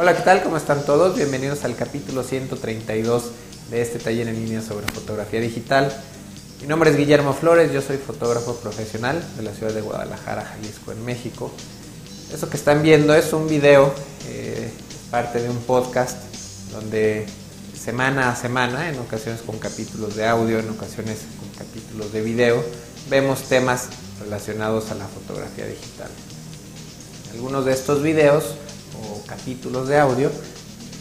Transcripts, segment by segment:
Hola, ¿qué tal? ¿Cómo están todos? Bienvenidos al capítulo 132 de este taller en línea sobre fotografía digital. Mi nombre es Guillermo Flores, yo soy fotógrafo profesional de la ciudad de Guadalajara, Jalisco, en México. Eso que están viendo es un video, eh, parte de un podcast donde semana a semana, en ocasiones con capítulos de audio, en ocasiones con capítulos de video, vemos temas relacionados a la fotografía digital. Algunos de estos videos capítulos de audio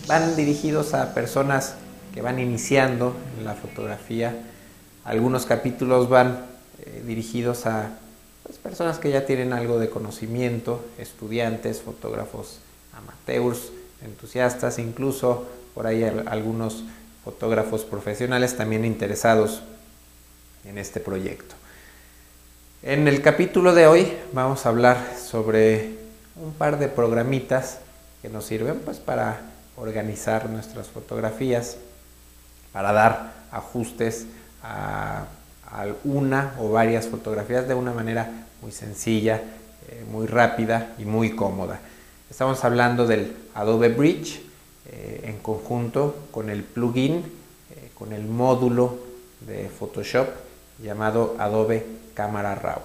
van dirigidos a personas que van iniciando en la fotografía. Algunos capítulos van eh, dirigidos a pues, personas que ya tienen algo de conocimiento, estudiantes, fotógrafos amateurs, entusiastas, incluso por ahí algunos fotógrafos profesionales también interesados en este proyecto. En el capítulo de hoy vamos a hablar sobre un par de programitas que nos sirven pues para organizar nuestras fotografías, para dar ajustes a, una o varias fotografías de una manera muy sencilla, eh, muy rápida y muy cómoda. Estamos hablando del Adobe Bridge eh, en conjunto con el plugin, eh, con el módulo de Photoshop llamado Adobe Camera Raw.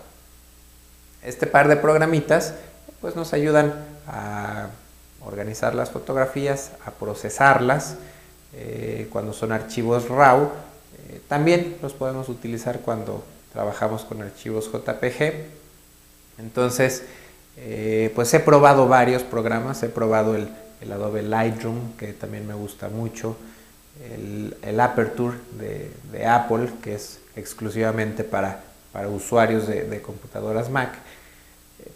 Este par de programitas pues nos ayudan a organizar las fotografías, a procesarlas eh, cuando son archivos RAW. Eh, también los podemos utilizar cuando trabajamos con archivos JPG. Entonces, eh, pues he probado varios programas, he probado el, Adobe Lightroom, que también me gusta mucho, el, Aperture de, Apple, que es exclusivamente para, para usuarios de computadoras Mac.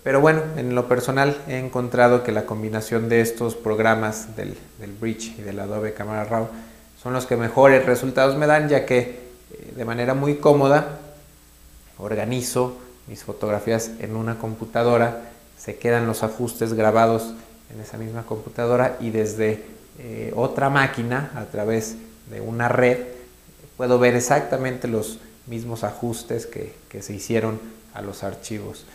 Pero bueno, en lo personal he encontrado que la combinación de estos programas del, Bridge y del Adobe Camera Raw son los que mejores resultados me dan, ya que eh, de manera muy cómoda organizo mis fotografías en una computadora, se quedan los ajustes grabados en esa misma computadora y desde eh, otra máquina a través de una red puedo ver exactamente los mismos ajustes que se hicieron a los archivos.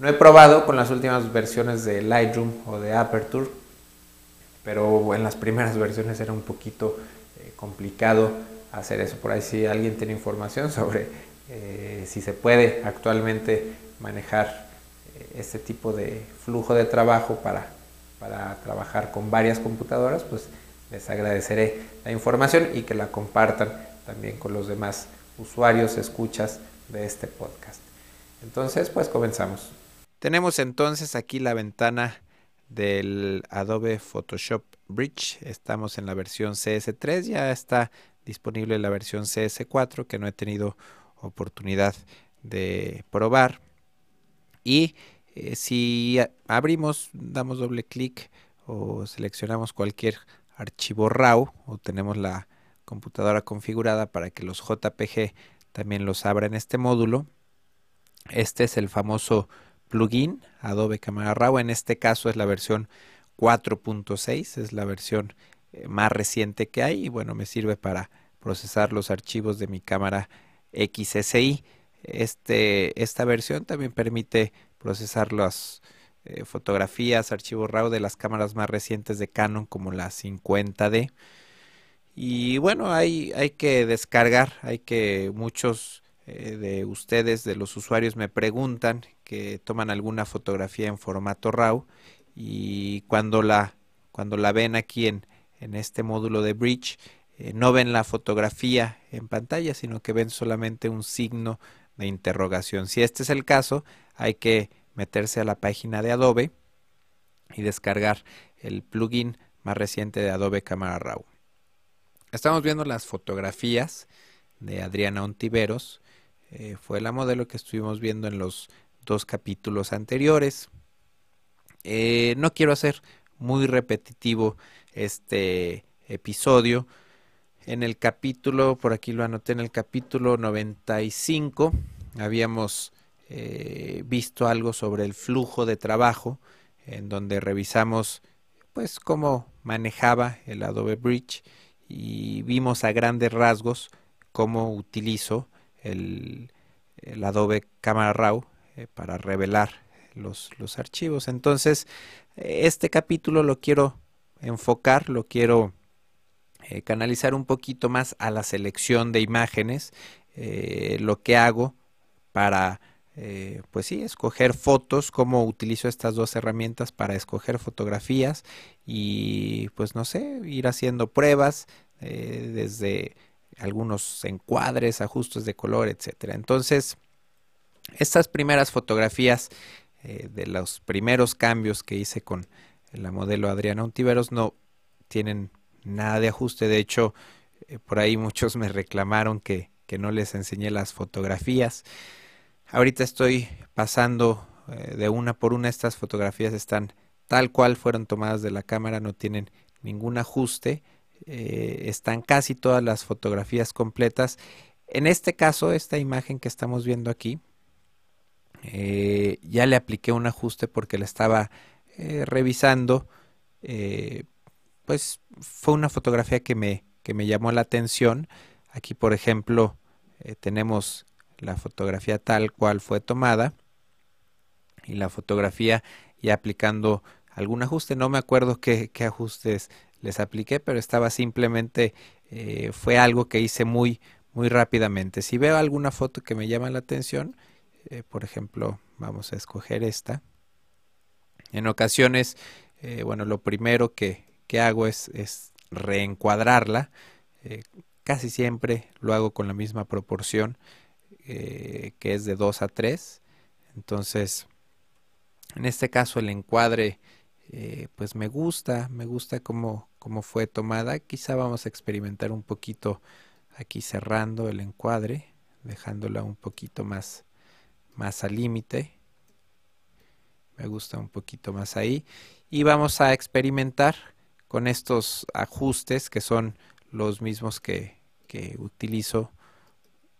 No he probado con las últimas versiones de Lightroom o de Aperture, pero en las primeras versiones era un poquito eh, complicado hacer eso. Por ahí si alguien tiene información sobre eh, si se puede actualmente manejar eh, este tipo de flujo de trabajo para, para trabajar con varias computadoras, pues les agradeceré la información y que la compartan también con los demás usuarios, escuchas de este podcast. Entonces, pues comenzamos. Tenemos entonces aquí la ventana del Adobe Photoshop Bridge. Estamos en la versión CS3, ya está disponible la versión CS4 que no he tenido oportunidad de probar. Y eh, si abrimos, damos doble clic o seleccionamos cualquier archivo RAW o tenemos la computadora configurada para que los JPG también los abra en este módulo. Este es el famoso plugin Adobe Camera Raw. En este caso es la versión 4.6, es la versión eh, más reciente que hay y bueno, me sirve para procesar los archivos de mi cámara XSI. Este, esta versión también permite procesar las eh, fotografías, archivos RAW de las cámaras más recientes de Canon como la 50D. Y bueno, hay, hay que descargar, hay que muchos eh, de ustedes, de los usuarios, me preguntan que toman alguna fotografía en formato RAW y cuando la, cuando la ven aquí en, en este módulo de Bridge, eh, no ven la fotografía en pantalla, sino que ven solamente un signo de interrogación. Si este es el caso, hay que meterse a la página de Adobe y descargar el plugin más reciente de Adobe Camera Raw. Estamos viendo las fotografías de Adriana Ontiveros eh, fue la modelo que estuvimos viendo en los dos capítulos anteriores. Eh, no quiero hacer muy repetitivo este episodio. En el capítulo, por aquí lo anoté, en el capítulo 95 habíamos eh, visto algo sobre el flujo de trabajo, en donde revisamos pues cómo manejaba el Adobe Bridge y vimos a grandes rasgos cómo utilizo el, Adobe Camera Raw eh, para revelar los, archivos. Entonces, este capítulo lo quiero enfocar, lo quiero eh, canalizar un poquito más a la selección de imágenes, eh, lo que hago para, pues sí, escoger fotos, cómo utilizo estas dos herramientas para escoger fotografías y pues no sé, ir haciendo pruebas desde algunos encuadres, ajustes de color, etcétera. Entonces, estas primeras fotografías de los primeros cambios que hice con la modelo Adriana Untiveros no tienen nada de ajuste. De hecho, eh, por ahí muchos me reclamaron que, que, no les enseñé las fotografías. Ahorita estoy pasando eh, de una por una. Estas fotografías están tal cual fueron tomadas de la cámara, no tienen ningún ajuste. Eh, están casi todas las fotografías completas. En este caso, esta imagen que estamos viendo aquí, ya le apliqué un ajuste porque la estaba revisando pues fue una fotografía que me, que me llamó la atención. Aquí, por ejemplo, eh, tenemos la fotografía tal cual fue tomada y la fotografía ya aplicando algún ajuste. No me acuerdo qué, ajustes les apliqué, pero estaba simplemente, eh, fue algo que hice muy, muy rápidamente. Si veo alguna foto que me llama la atención, eh, por ejemplo, vamos a escoger esta. En ocasiones, bueno, lo primero que, que hago es, es reencuadrarla. Eh, casi siempre lo hago con la misma proporción eh, que es de 2 a 3. Entonces, en este caso el encuadre eh, pues me gusta, me gusta cómo, cómo fue tomada. Quizá vamos a experimentar un poquito aquí cerrando el encuadre, dejándola un poquito más, más al límite. Me gusta un poquito más ahí. Y vamos a experimentar con estos ajustes que son los mismos que, utilizo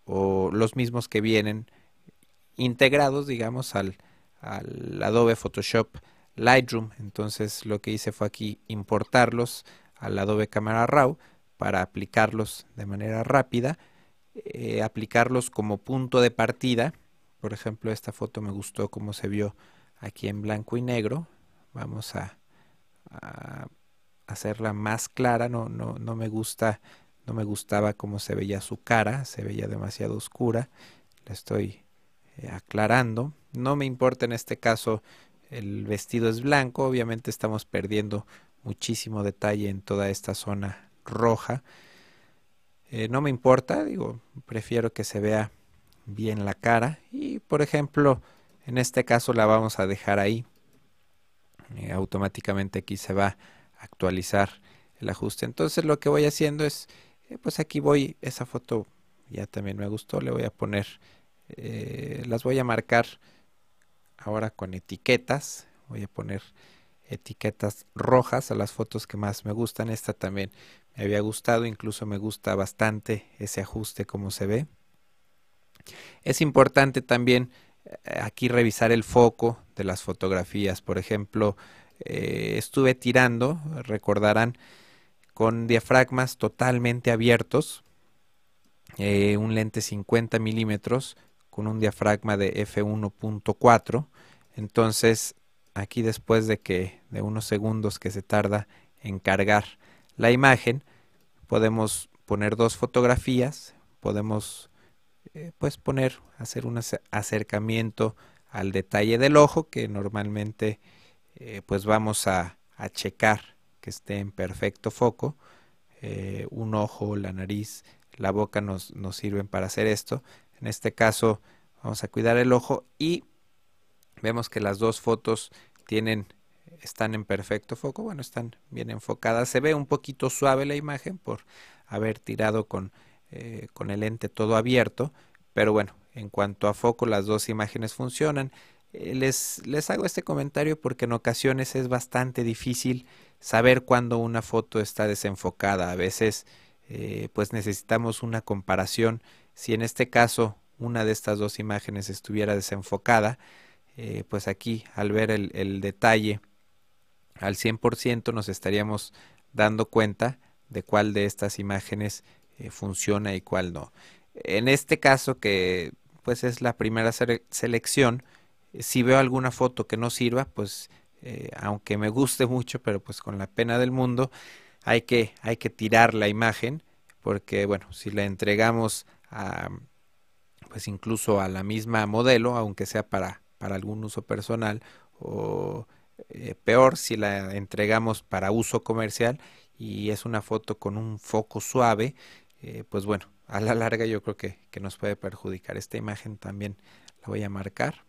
o los mismos que vienen integrados, digamos, al, al, Adobe Photoshop Lightroom. Entonces lo que hice fue aquí importarlos al Adobe Camera Raw para aplicarlos de manera rápida, eh, aplicarlos como punto de partida. Por ejemplo, esta foto me gustó como se vio aquí en blanco y negro. Vamos a hacerla más clara, no, no, no me gusta, no me gustaba cómo se veía su cara, se veía demasiado oscura, la estoy eh, aclarando. No me importa en este caso el vestido es blanco, obviamente estamos perdiendo muchísimo detalle en toda esta zona roja. Eh, no me importa, digo, prefiero que se vea bien la cara y por ejemplo en este caso la vamos a dejar ahí. Eh, automáticamente aquí se va actualizar el ajuste. Entonces lo que voy haciendo es, eh, pues aquí voy, esa foto ya también me gustó, le voy a poner, eh, las voy a marcar ahora con etiquetas, voy a poner etiquetas rojas a las fotos que más me gustan, esta también me había gustado, incluso me gusta bastante ese ajuste como se ve. Es importante también eh, aquí revisar el foco de las fotografías, por ejemplo, eh, estuve tirando, recordarán, con diafragmas totalmente abiertos, eh, un lente 50 milímetros con un diafragma de f1.4. Entonces, aquí después de que de unos segundos que se tarda en cargar la imagen, podemos poner dos fotografías, podemos eh, pues poner, hacer un acercamiento al detalle del ojo que normalmente eh, pues vamos a, checar que esté en perfecto foco. Eh, un ojo, la nariz, la boca nos, nos sirven para hacer esto. En este caso vamos a cuidar el ojo y vemos que las dos fotos tienen están en perfecto foco, bueno, están bien enfocadas. Se ve un poquito suave la imagen por haber tirado con, eh, con el lente todo abierto, pero bueno, en cuanto a foco, las dos imágenes funcionan. Eh, les, les hago este comentario porque en ocasiones es bastante difícil saber cuándo una foto está desenfocada. A veces eh, pues necesitamos una comparación. Si en este caso una de estas dos imágenes estuviera desenfocada, pues aquí al ver el, el detalle al 100% nos estaríamos dando cuenta de cuál de estas imágenes funciona y cuál no. En este caso que pues es la primera selección, si veo alguna foto que no sirva, pues eh, aunque me guste mucho, pero pues con la pena del mundo, hay que, hay que tirar la imagen, porque bueno, si la entregamos a, pues incluso a la misma modelo, aunque sea para, para algún uso personal, o eh, peor si la entregamos para uso comercial y es una foto con un foco suave, eh, pues bueno, a la larga yo creo que, que, nos puede perjudicar. Esta imagen también la voy a marcar.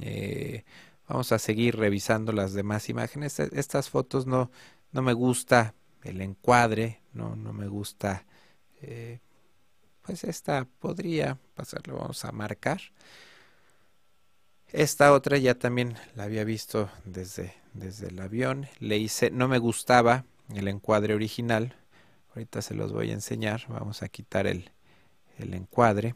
Eh, vamos a seguir revisando las demás imágenes. E, estas fotos no, no me gusta el encuadre, no, no me gusta, eh, pues esta podría pasarlo, vamos a marcar. Esta otra ya también la había visto desde, desde el avión. Le hice, no me gustaba el encuadre original. Ahorita se los voy a enseñar. Vamos a quitar el, encuadre.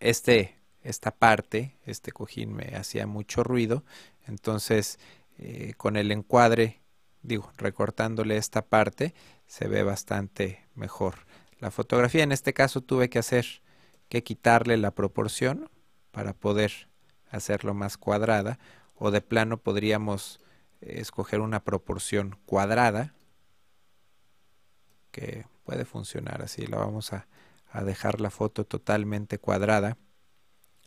Este, esta parte, este cojín me hacía mucho ruido. Entonces, eh, con el encuadre, digo, recortándole esta parte, se ve bastante mejor. La fotografía en este caso tuve que hacer que quitarle la proporción para poder hacerlo más cuadrada o de plano podríamos eh, escoger una proporción cuadrada que puede funcionar así la vamos a, dejar la foto totalmente cuadrada.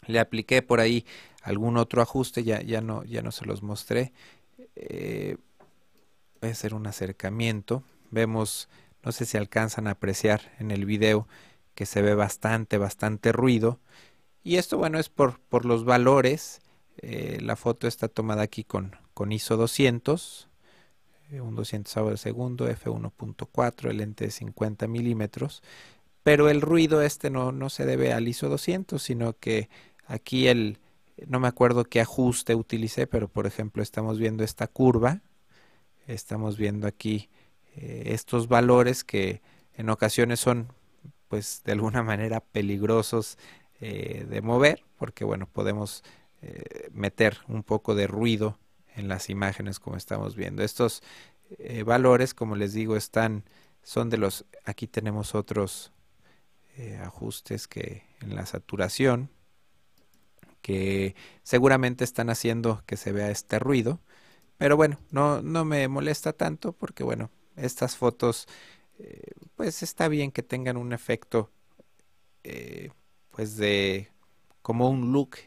Le apliqué por ahí algún otro ajuste ya, ya, no, ya no se los mostré. Eh, voy a hacer un acercamiento. Vemos no sé si alcanzan a apreciar en el video que se ve bastante bastante ruido. Y esto, bueno, es por, los valores. Eh, la foto está tomada aquí con, con ISO 200, eh, un 200 de segundo, f1.4, el lente de 50 milímetros. Pero el ruido este no, no se debe al ISO 200, sino que aquí el, no me acuerdo qué ajuste utilicé, pero por ejemplo estamos viendo esta curva, estamos viendo aquí eh, estos valores que en ocasiones son pues de alguna manera peligrosos eh, de mover, porque bueno, podemos eh, meter un poco de ruido en las imágenes como estamos viendo. Estos eh, valores, como les digo, están, son de los, aquí tenemos otros ajustes que en la saturación, que seguramente están haciendo que se vea este ruido, pero bueno, no, no me molesta tanto porque bueno, estas fotos, pues está bien que tengan un efecto pues de como un look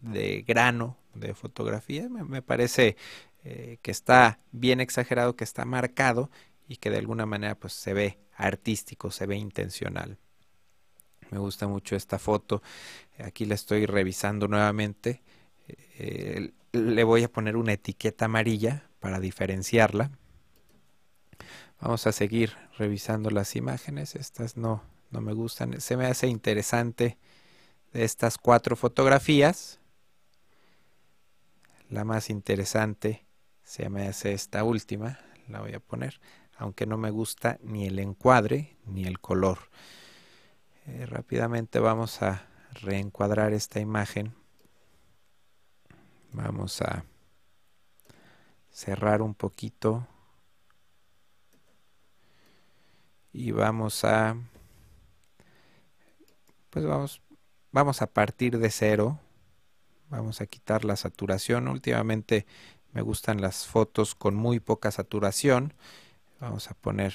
de grano de fotografía. Me, parece eh, que está bien exagerado, que está marcado y que de alguna manera pues se ve artístico, se ve intencional. Me gusta mucho esta foto. Aquí la estoy revisando nuevamente. Eh, le voy a poner una etiqueta amarilla para diferenciarla. Vamos a seguir revisando las imágenes. Estas no, no me gustan. Se me hace interesante de estas cuatro fotografías. La más interesante se me hace esta última, la voy a poner, aunque no me gusta ni el encuadre ni el color. Eh, rápidamente vamos a reencuadrar esta imagen. Vamos a cerrar un poquito y vamos a pues vamos, vamos a partir de cero. Vamos a quitar la saturación. Últimamente me gustan las fotos con muy poca saturación. Vamos a poner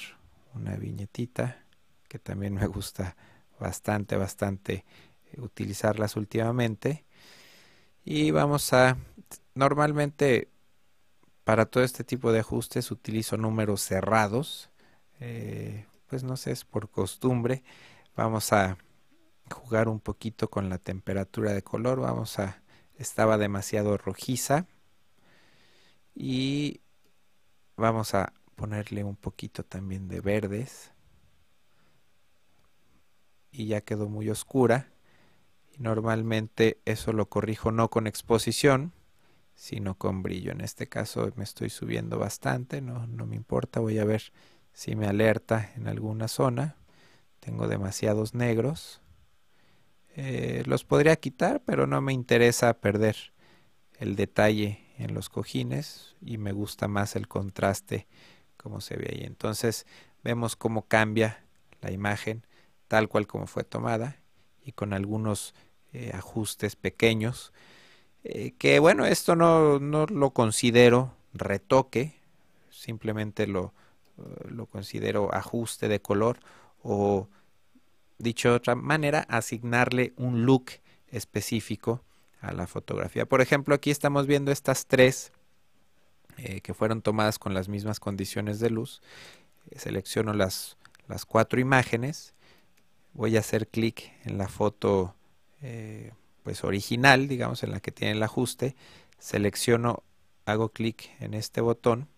una viñetita que también me gusta bastante, bastante utilizarlas últimamente. Y vamos a, normalmente para todo este tipo de ajustes utilizo números cerrados. Eh, pues no sé, es por costumbre. Vamos a jugar un poquito con la temperatura de color. Vamos a, estaba demasiado rojiza. Y vamos a ponerle un poquito también de verdes. Y ya quedó muy oscura. Y normalmente eso lo corrijo no con exposición, sino con brillo. En este caso me estoy subiendo bastante, no, no me importa. Voy a ver si me alerta en alguna zona. Tengo demasiados negros eh, los podría quitar, pero no me interesa perder el detalle en los cojines y me gusta más el contraste como se ve ahí. Entonces vemos cómo cambia la imagen tal cual como fue tomada y con algunos eh, ajustes pequeños. eh, que bueno, esto no, no, lo considero retoque, simplemente lo, lo considero ajuste de color o dicho de otra manera, asignarle un look específico a la fotografía. Por ejemplo, aquí estamos viendo estas tres eh, que fueron tomadas con las mismas condiciones de luz. selecciono las, las cuatro imágenes. Voy a hacer clic en la foto pues original, digamos, en la que tiene el ajuste, selecciono, hago clic en este botón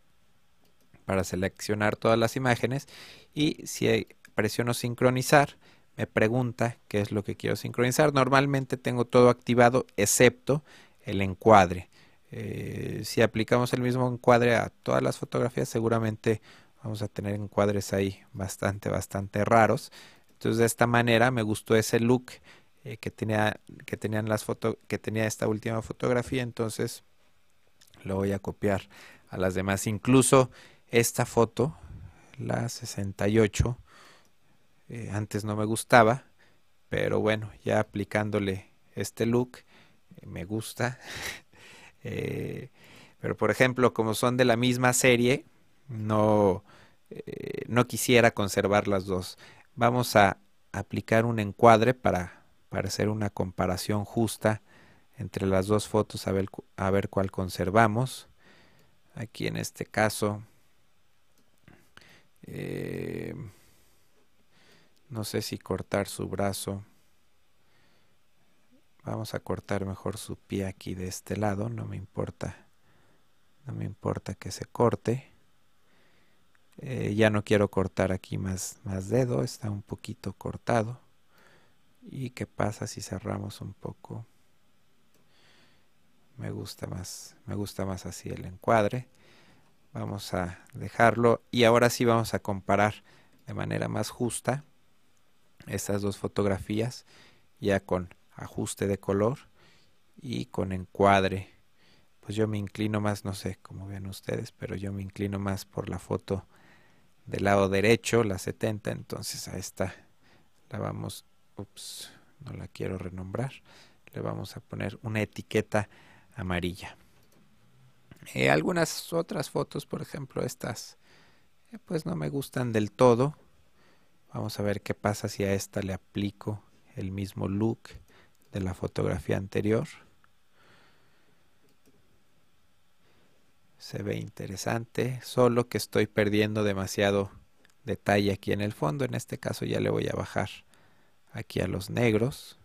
para seleccionar todas las imágenes y si presiono sincronizar, me pregunta qué es lo que quiero sincronizar. Normalmente tengo todo activado excepto el encuadre. Eh, si aplicamos el mismo encuadre a todas las fotografías, seguramente vamos a tener encuadres ahí bastante, bastante raros. Entonces de esta manera me gustó ese look eh, que tenía que tenían las foto, que tenía esta última fotografía entonces lo voy a copiar a las demás incluso esta foto la 68 eh, antes no me gustaba pero bueno ya aplicándole este look eh, me gusta pero por ejemplo como son de la misma serie no no quisiera conservar las dos vamos a aplicar un encuadre para para hacer una comparación justa entre las dos fotos a ver, a ver cuál conservamos. Aquí en este caso, eh, no sé si cortar su brazo. Vamos a cortar mejor su pie aquí de este lado, no me importa. No me importa que se corte. Eh, ya no quiero cortar aquí más, más dedo, está un poquito cortado. ¿Y qué pasa si cerramos un poco? Me gusta más, me gusta más así el encuadre. Vamos a dejarlo y ahora sí vamos a comparar de manera más justa estas dos fotografías ya con ajuste de color y con encuadre. Pues yo me inclino más, no sé cómo ven ustedes, pero yo me inclino más por la foto del lado derecho, la 70, entonces a esta la vamos ups, no la quiero renombrar, le vamos a poner una etiqueta amarilla. Eh, algunas otras fotos, por ejemplo estas, eh, pues no me gustan del todo. Vamos a ver qué pasa si a esta le aplico el mismo look de la fotografía anterior. Se ve interesante, solo que estoy perdiendo demasiado detalle aquí en el fondo. En este caso ya le voy a bajar aquí a los negros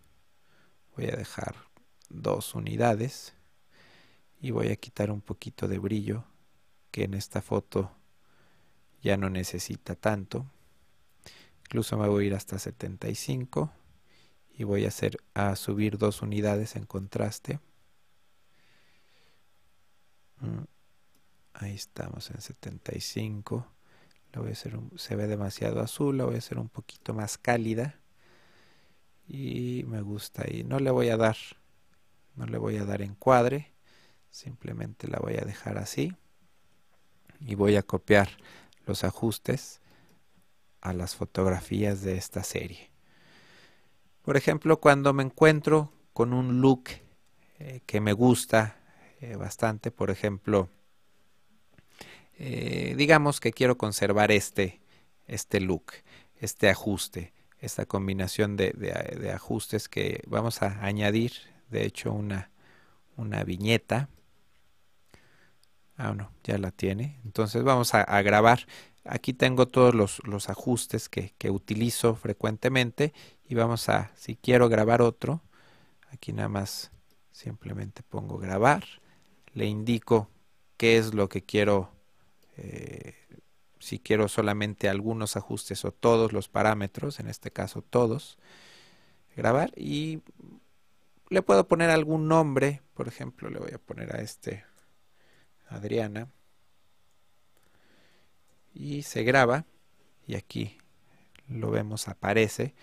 voy a dejar dos unidades y voy a quitar un poquito de brillo que en esta foto ya no necesita tanto incluso me voy a ir hasta 75 y voy a hacer a subir dos unidades en contraste. Mm, ahí estamos en 75 lo voy a hacer se ve demasiado azul la voy a hacer un poquito más cálida. Y me gusta y no le voy a dar no le voy a dar encuadre simplemente la voy a dejar así. Y voy a copiar los ajustes a las fotografías de esta serie por ejemplo cuando me encuentro con un look eh, que me gusta eh, bastante por ejemplo eh, digamos que quiero conservar este este look este ajuste esta combinación de, ajustes que vamos a añadir, de hecho, una, una viñeta. Ah, no, ya la tiene. Entonces vamos a, grabar. Aquí tengo todos los, los ajustes que, que, utilizo frecuentemente y vamos a, si quiero grabar otro, aquí nada más simplemente pongo grabar, le indico qué es lo que quiero eh, si quiero solamente algunos ajustes o todos los parámetros, en este caso todos, grabar y le puedo poner algún nombre, por ejemplo le voy a poner a este Adriana y se graba y aquí lo vemos aparece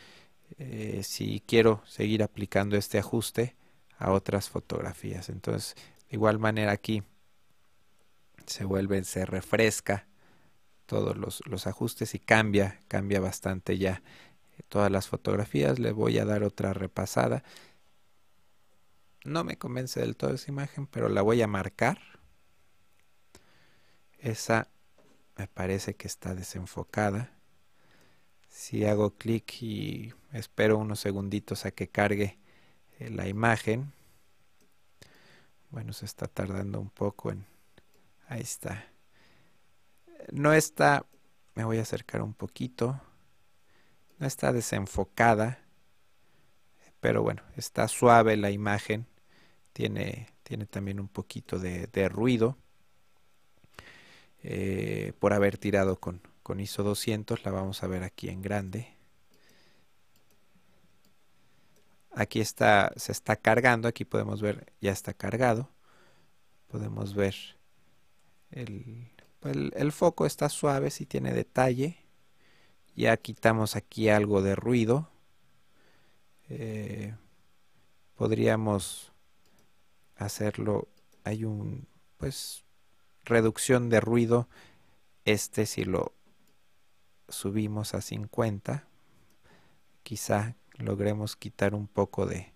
eh, si quiero seguir aplicando este ajuste a otras fotografías entonces de igual manera aquí se vuelve se refresca todos los, ajustes y cambia, cambia bastante ya todas las fotografías. Le voy a dar otra repasada. no me convence del todo esa imagen, pero la voy a marcar. Esa me parece que está desenfocada. Si hago clic y espero unos segunditos a que cargue eh, la imagen. Bueno, se está tardando un poco en... Ahí está. No está... Me voy a acercar un poquito. No está desenfocada. Pero bueno, está suave la imagen. Tiene, tiene también un poquito de, ruido. Eh, por haber tirado con, con ISO 200. La vamos a ver aquí en grande. Aquí está, se está cargando, aquí podemos ver, ya está cargado. Podemos ver el, el, foco está suave, si tiene detalle. Ya quitamos aquí algo de ruido. Eh, podríamos hacerlo, hay un, pues, reducción de ruido. Este si lo subimos a 50, quizá logremos quitar un poco de,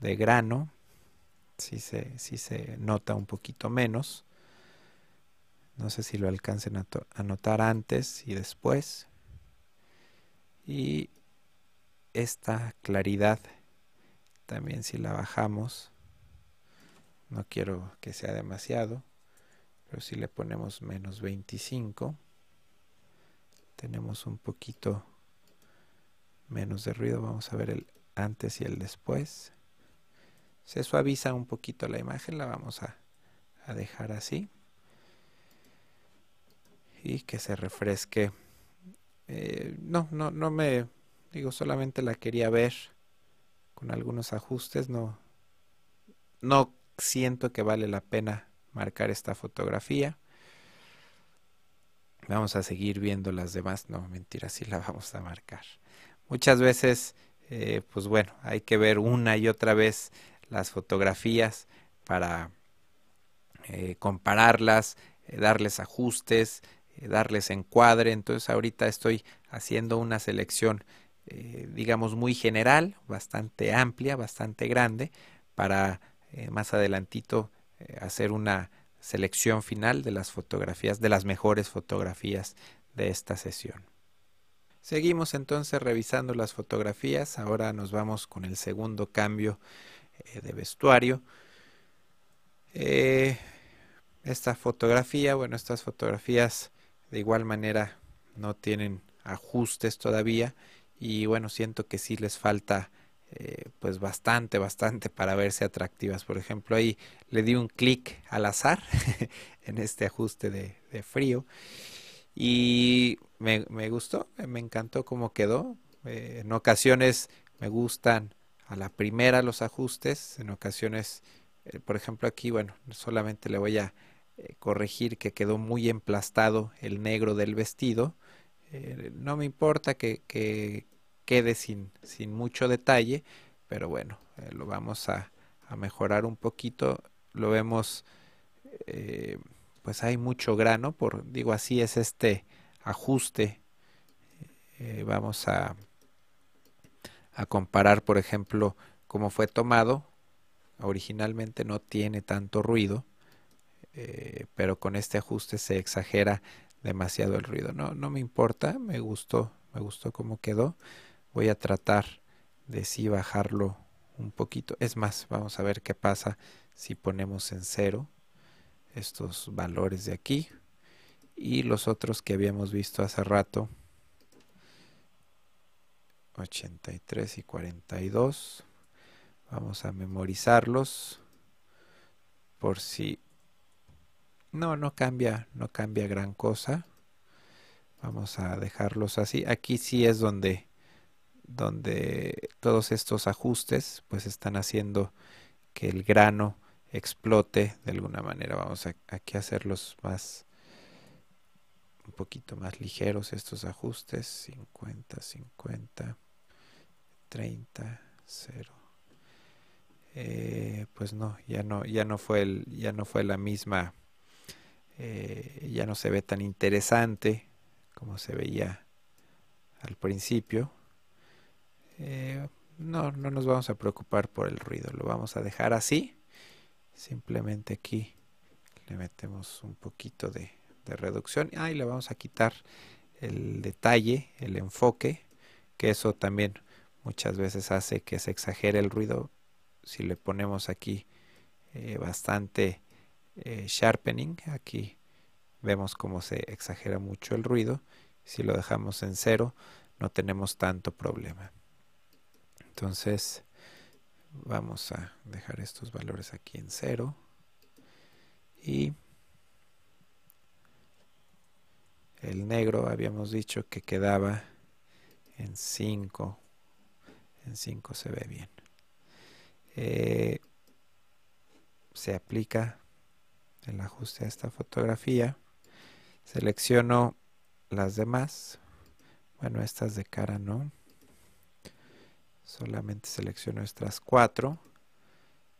de grano, si se, si se nota un poquito menos. No sé si lo alcancen a, a notar antes y después. Y esta claridad también si la bajamos, no quiero que sea demasiado, pero si le ponemos menos 25, tenemos un poquito menos de ruido. Vamos a ver el antes y el después. Se suaviza un poquito la imagen, la vamos a, dejar así. Y que se refresque. Eh, no, no, no me digo, solamente la quería ver con algunos ajustes. No, no siento que vale la pena marcar esta fotografía. Vamos a seguir viendo las demás. No, mentira, sí la vamos a marcar. Muchas veces, eh, pues bueno, hay que ver una y otra vez las fotografías para eh, compararlas, eh, darles ajustes, darles encuadre. Entonces ahorita estoy haciendo una selección, digamos, muy general, bastante amplia, bastante grande, para más adelantito hacer una selección final de las fotografías, de las mejores fotografías de esta sesión. Seguimos entonces revisando las fotografías. Ahora nos vamos con el segundo cambio eh, de vestuario. Eh, esta fotografía, bueno, estas fotografías de igual manera no tienen ajustes todavía y bueno, siento que sí les falta eh, pues bastante, bastante para verse atractivas. Por ejemplo, ahí le di un clic al azar en este ajuste de, frío y me, me gustó, me encantó cómo quedó. Eh, en ocasiones me gustan a la primera los ajustes, en ocasiones, eh, por ejemplo aquí, bueno, solamente le voy a corregir que quedó muy emplastado el negro del vestido. no me importa que quede sin, sin, mucho detalle, pero bueno, lo vamos a, a, mejorar un poquito. Lo vemos, pues hay mucho grano, por digo así es este ajuste. Eh, vamos a, a comparar, por ejemplo, cómo fue tomado. Originalmente no tiene tanto ruido, eh, pero con este ajuste se exagera demasiado el ruido. No, no me importa, me gustó, me gustó cómo quedó. Voy a tratar de sí bajarlo un poquito. Es más, vamos a ver qué pasa si ponemos en cero estos valores de aquí. Y los otros que habíamos visto hace rato 83 y 42 vamos a memorizarlos por si no no cambia no cambia gran cosa. Vamos a dejarlos así. Aquí sí es donde donde todos estos ajustes pues están haciendo que el grano explote de alguna manera. Vamos a aquí a hacerlos más un poquito más ligeros estos ajustes. 50 50 30 0 pues no ya no ya no fue el ya no fue la misma eh, ya no se ve tan interesante como se veía al principio eh, no, no nos vamos a preocupar por el ruido, lo vamos a dejar así. Simplemente aquí le metemos un poquito de, reducción. Ah, y le vamos a quitar el detalle, el enfoque, que eso también muchas veces hace que se exagere el ruido. Si le ponemos aquí eh, bastante eh, sharpening, aquí vemos cómo se exagera mucho el ruido. Si lo dejamos en cero, no tenemos tanto problema. Entonces, vamos a dejar estos valores aquí en cero. Y el negro habíamos dicho que quedaba en 5. En 5 se ve bien. Eh, se aplica el ajuste a esta fotografía. Selecciono las demás. Bueno, estas de cara no. Solamente selecciono estas cuatro.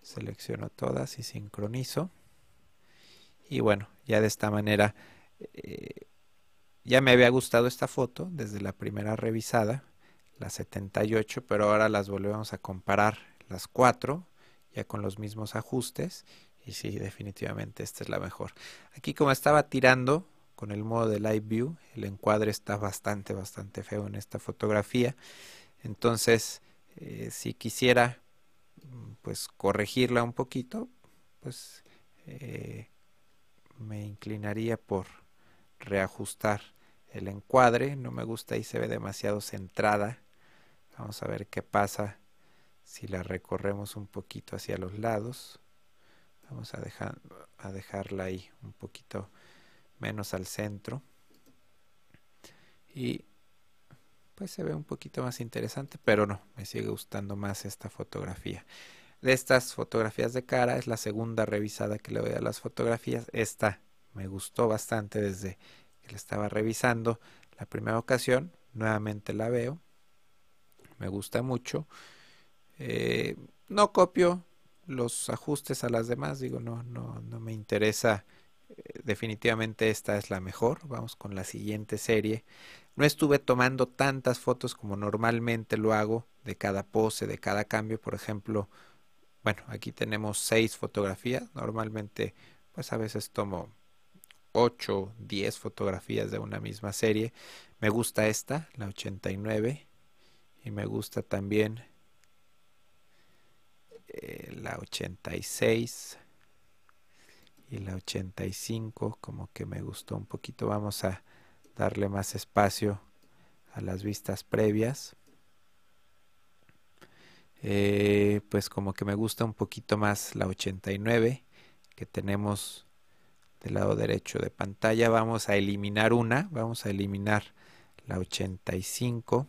Selecciono todas y sincronizo. Y bueno, ya de esta manera eh, ya me había gustado esta foto desde la primera revisada, la 78, pero ahora las volvemos a comparar las cuatro, ya con los mismos ajustes. Y sí, definitivamente esta es la mejor. Aquí como estaba tirando con el modo de Live View, el encuadre está bastante, bastante feo en esta fotografía. Entonces, eh, si quisiera mm, pues corregirla un poquito, pues eh, me inclinaría por reajustar el encuadre. No me gusta y se ve demasiado centrada. Vamos a ver qué pasa si la recorremos un poquito hacia los lados. Vamos a, dejar, a dejarla ahí un poquito menos al centro. Y pues se ve un poquito más interesante, pero no, me sigue gustando más esta fotografía. De estas fotografías de cara es la segunda revisada que le doy a las fotografías. Esta me gustó bastante desde que la estaba revisando la primera ocasión. Nuevamente la veo. Me gusta mucho. Eh, no copio los ajustes a las demás. Digo, no, no, no me interesa. Definitivamente esta es la mejor. Vamos con la siguiente serie. No estuve tomando tantas fotos como normalmente lo hago de cada pose, de cada cambio. Por ejemplo, bueno, aquí tenemos seis fotografías. Normalmente, pues a veces tomo 8, 10 fotografías de una misma serie. Me gusta esta, la 89. Y me gusta también eh, la 86 y la 85 como que me gustó un poquito. Vamos a darle más espacio a las vistas previas. Eh, pues como que me gusta un poquito más la 89 que tenemos del lado derecho de pantalla. Vamos a eliminar una vamos a eliminar la 85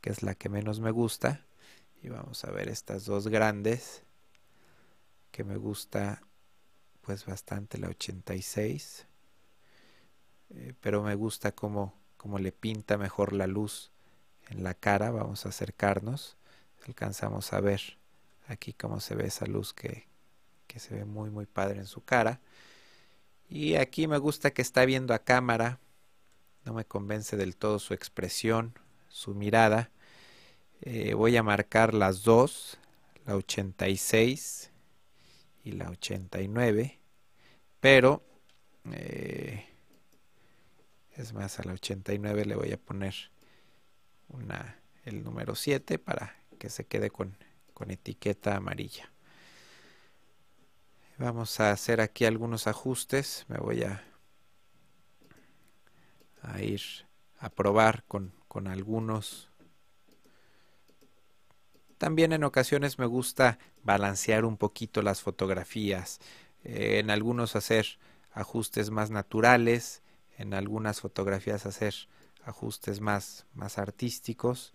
que es la que menos me gusta. Y vamos a ver estas dos grandes que me gusta pues bastante la 86 eh, pero me gusta como, como le pinta mejor la luz en la cara. Vamos a acercarnos alcanzamos a ver aquí cómo se ve esa luz que, que se ve muy muy padre en su cara. Y aquí me gusta que está viendo a cámara no me convence del todo su expresión su mirada. Eh, voy a marcar las dos, la 86 y la 89, pero eh, es más, a la 89 le voy a poner el número 7 para que se quede con, con etiqueta amarilla. Vamos a hacer aquí algunos ajustes. Me voy a, a ir a probar con, con algunos también en ocasiones me gusta balancear un poquito las fotografías, eh, en algunos hacer ajustes más naturales, en algunas fotografías hacer ajustes más, más artísticos.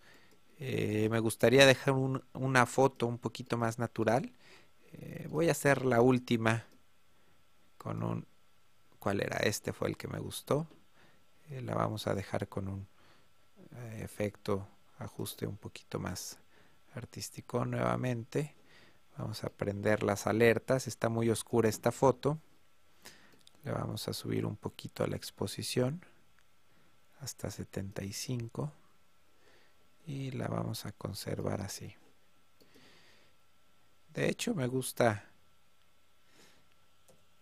Eh, me gustaría dejar una foto un poquito más natural. Eh, voy a hacer la última con un... ¿Cuál era? Este fue el que me gustó. la vamos a dejar con un efecto ajuste un poquito más artístico nuevamente. Vamos a prender las alertas. Está muy oscura esta foto. Le vamos a subir un poquito a la exposición hasta 75. y la vamos a conservar así. De hecho me gusta,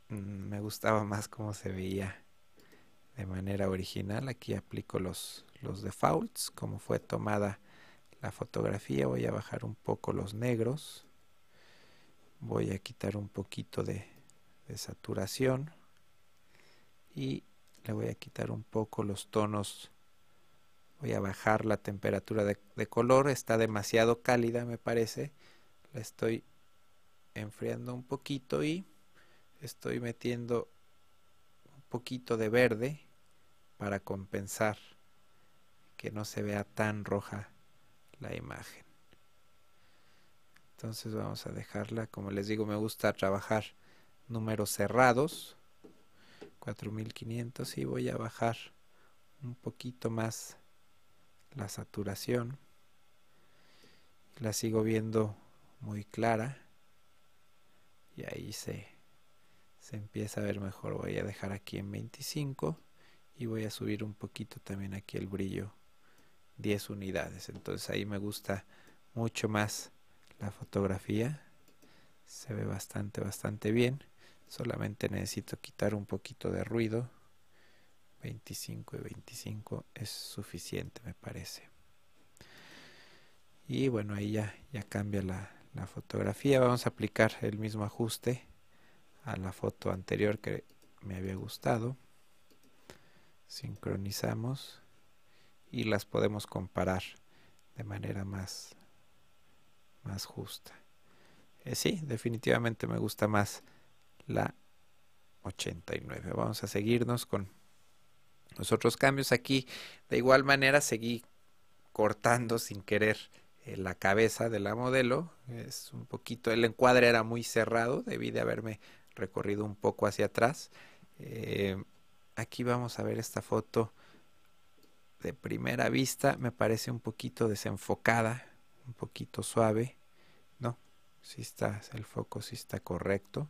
mm, me gustaba más cómo se veía de manera original. Aquí aplico los, los defaults, como fue tomada la fotografía. Voy a bajar un poco los negros. Voy a quitar un poquito de, saturación y le voy a quitar un poco los tonos. Voy a bajar la temperatura de, color está demasiado cálida me parece. La estoy enfriando un poquito y estoy metiendo un poquito de verde para compensar que no se vea tan roja la imagen entonces vamos a dejarla como les digo me gusta trabajar números cerrados 4500 y voy a bajar un poquito más la saturación. La sigo viendo muy clara y ahí se, se empieza a ver mejor. Voy a dejar aquí en 25 y voy a subir un poquito también aquí el brillo 10 unidades. Entonces ahí me gusta mucho más la fotografía se ve bastante bastante bien. Solamente necesito quitar un poquito de ruido. 25 y 25 es suficiente me parece. Y bueno ahí ya, ya cambia la, la fotografía. Vamos a aplicar el mismo ajuste a la foto anterior que me había gustado. Sincronizamos y las podemos comparar de manera más más justa eh, sí definitivamente me gusta más la 89. Vamos a seguirnos con los otros cambios aquí. De igual manera seguí cortando sin querer eh, la cabeza de la modelo. Es un poquito, el encuadre era muy cerrado, debí de haberme recorrido un poco hacia atrás. Eh, aquí vamos a ver esta foto de primera vista. Me parece un poquito desenfocada, un poquito suave. No, si está, el foco si está correcto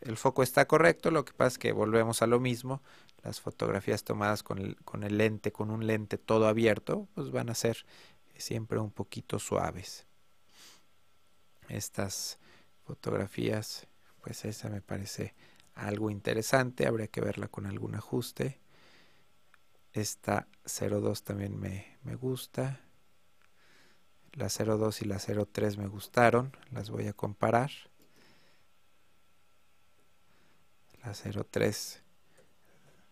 el foco está correcto, lo que pasa es que volvemos a lo mismo, las fotografías tomadas con el, con el lente, con un lente todo abierto, pues van a ser siempre un poquito suaves. Estas fotografías, pues esa me parece algo interesante, habría que verla con algún ajuste. Esta 02 también me, me gusta. La 02 y la 03 me gustaron, las voy a comparar. La 03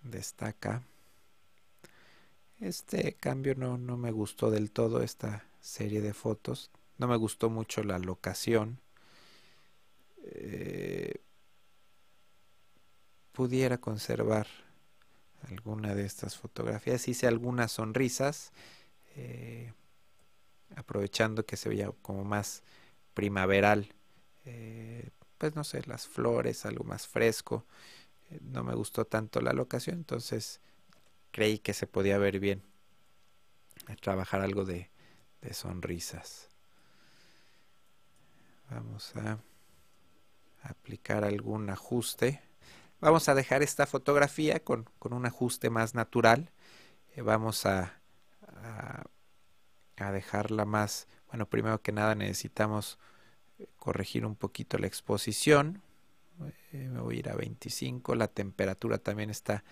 destaca. Este cambio no, no me gustó del todo, esta serie de fotos. No me gustó mucho la locación. Eh, pudiera conservar alguna de estas fotografías. Hice algunas sonrisas, eh, aprovechando que se veía como más primaveral. Eh, pues no sé, las flores, algo más fresco. Eh, no me gustó tanto la locación, entonces creí que se podía ver bien trabajar algo de, sonrisas. Vamos a aplicar algún ajuste. Vamos a dejar esta fotografía con, con un ajuste más natural. Eh, vamos a, a dejarla más, bueno, primero que nada necesitamos corregir un poquito la exposición. Eh, me voy a ir a 25. La temperatura también está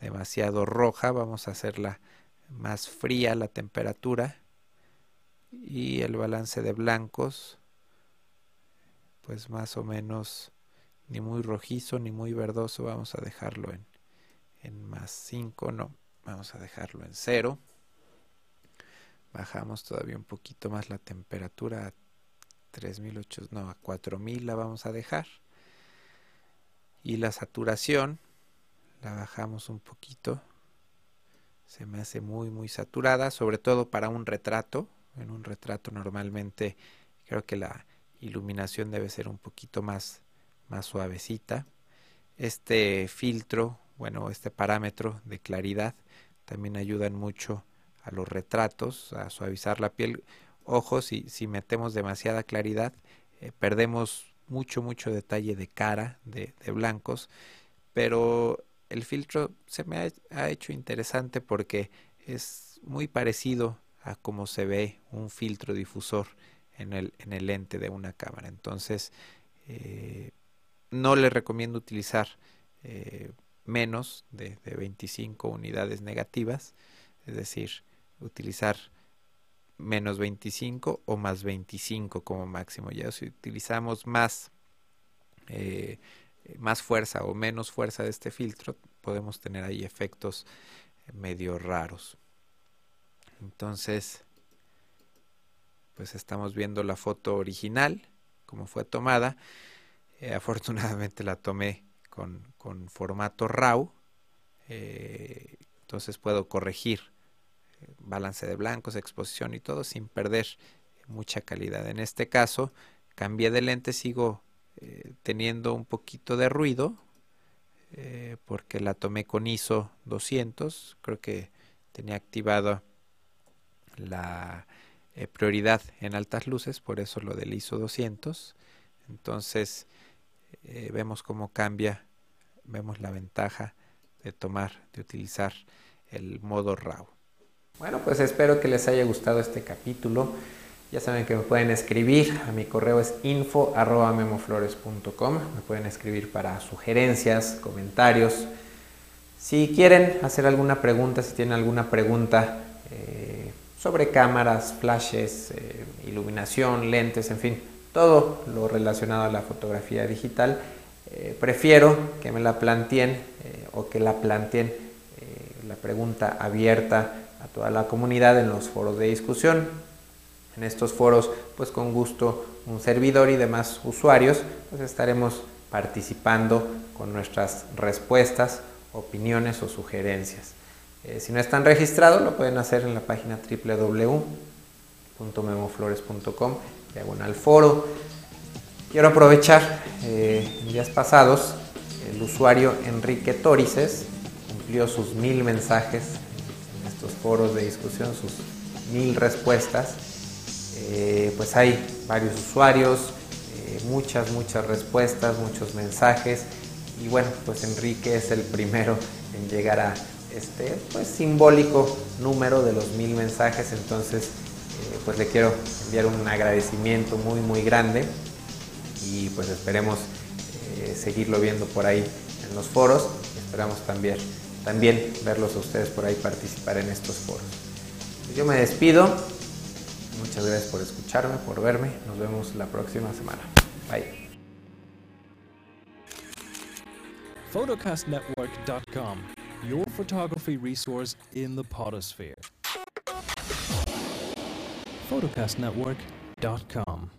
demasiado roja. Vamos a hacerla más fría la temperatura. Y el balance de blancos, pues más o menos ni muy rojizo ni muy verdoso. Vamos a dejarlo en, en más 5. No, vamos a dejarlo en 0. Bajamos todavía un poquito más la temperatura a 3800, no, a 4000 la vamos a dejar. Y la saturación la bajamos un poquito. Se me hace muy muy saturada, sobre todo para un retrato. En un retrato normalmente creo que la iluminación debe ser un poquito más más suavecita. Este filtro, bueno, este parámetro de claridad también ayudan mucho a los retratos, a suavizar la piel ojos si, si metemos demasiada claridad, eh, perdemos mucho, mucho detalle de cara, de, blancos, pero el filtro se me ha, hecho interesante porque es muy parecido a cómo se ve un filtro difusor en el, en el lente de una cámara. Entonces, eh, no le recomiendo utilizar eh, menos de, de, 25 unidades negativas, es decir, utilizar menos 25 o más 25 como máximo. Ya si utilizamos más, eh, más fuerza o menos fuerza de este filtro, podemos tener ahí efectos medio raros. Entonces, pues estamos viendo la foto original, como fue tomada. Eh, afortunadamente la tomé con, con formato RAW, eh, entonces puedo corregir balance de blancos, exposición y todo sin perder mucha calidad. En este caso, cambié de lente, sigo teniendo un poquito de ruido porque la tomé con ISO 200, creo que tenía activada la prioridad en altas luces, por eso lo del ISO 200. Entonces, eh, vemos cómo cambia, vemos la ventaja de tomar, de utilizar el modo RAW. Bueno, pues espero que les haya gustado este capítulo. Ya saben que me pueden escribir, a mi correo es info.memoflores.com, me pueden escribir para sugerencias, comentarios. Si quieren hacer alguna pregunta, si tienen alguna pregunta eh, sobre cámaras, flashes, eh, iluminación, lentes, en fin, todo lo relacionado a la fotografía digital. Eh, prefiero que me la planteen o que la planteen la pregunta abierta a toda la comunidad en los foros de discusión. En estos foros, pues con gusto, un servidor y demás usuarios, pues estaremos participando con nuestras respuestas, opiniones o sugerencias. si no están registrados, lo pueden hacer en la página www.memoflores.com al foro. Quiero aprovechar, eh, en días pasados, el usuario Enrique Torices cumplió sus mil mensajes estos foros de discusión, sus mil respuestas. Eh, pues hay varios usuarios, eh, muchas, muchas respuestas, muchos mensajes. Y bueno, pues Enrique es el primero en llegar a este pues, simbólico número de los mil mensajes. Entonces, pues le quiero enviar un agradecimiento muy muy grande y pues esperemos eh, seguirlo viendo por ahí en los foros esperamos también, también verlos a ustedes por ahí participar en estos foros. Yo me despido, muchas gracias por escucharme, por verme, nos vemos la próxima semana. Bye. Photocastnetwork.com, your photography resource in the potosphere. photocastnetwork.com.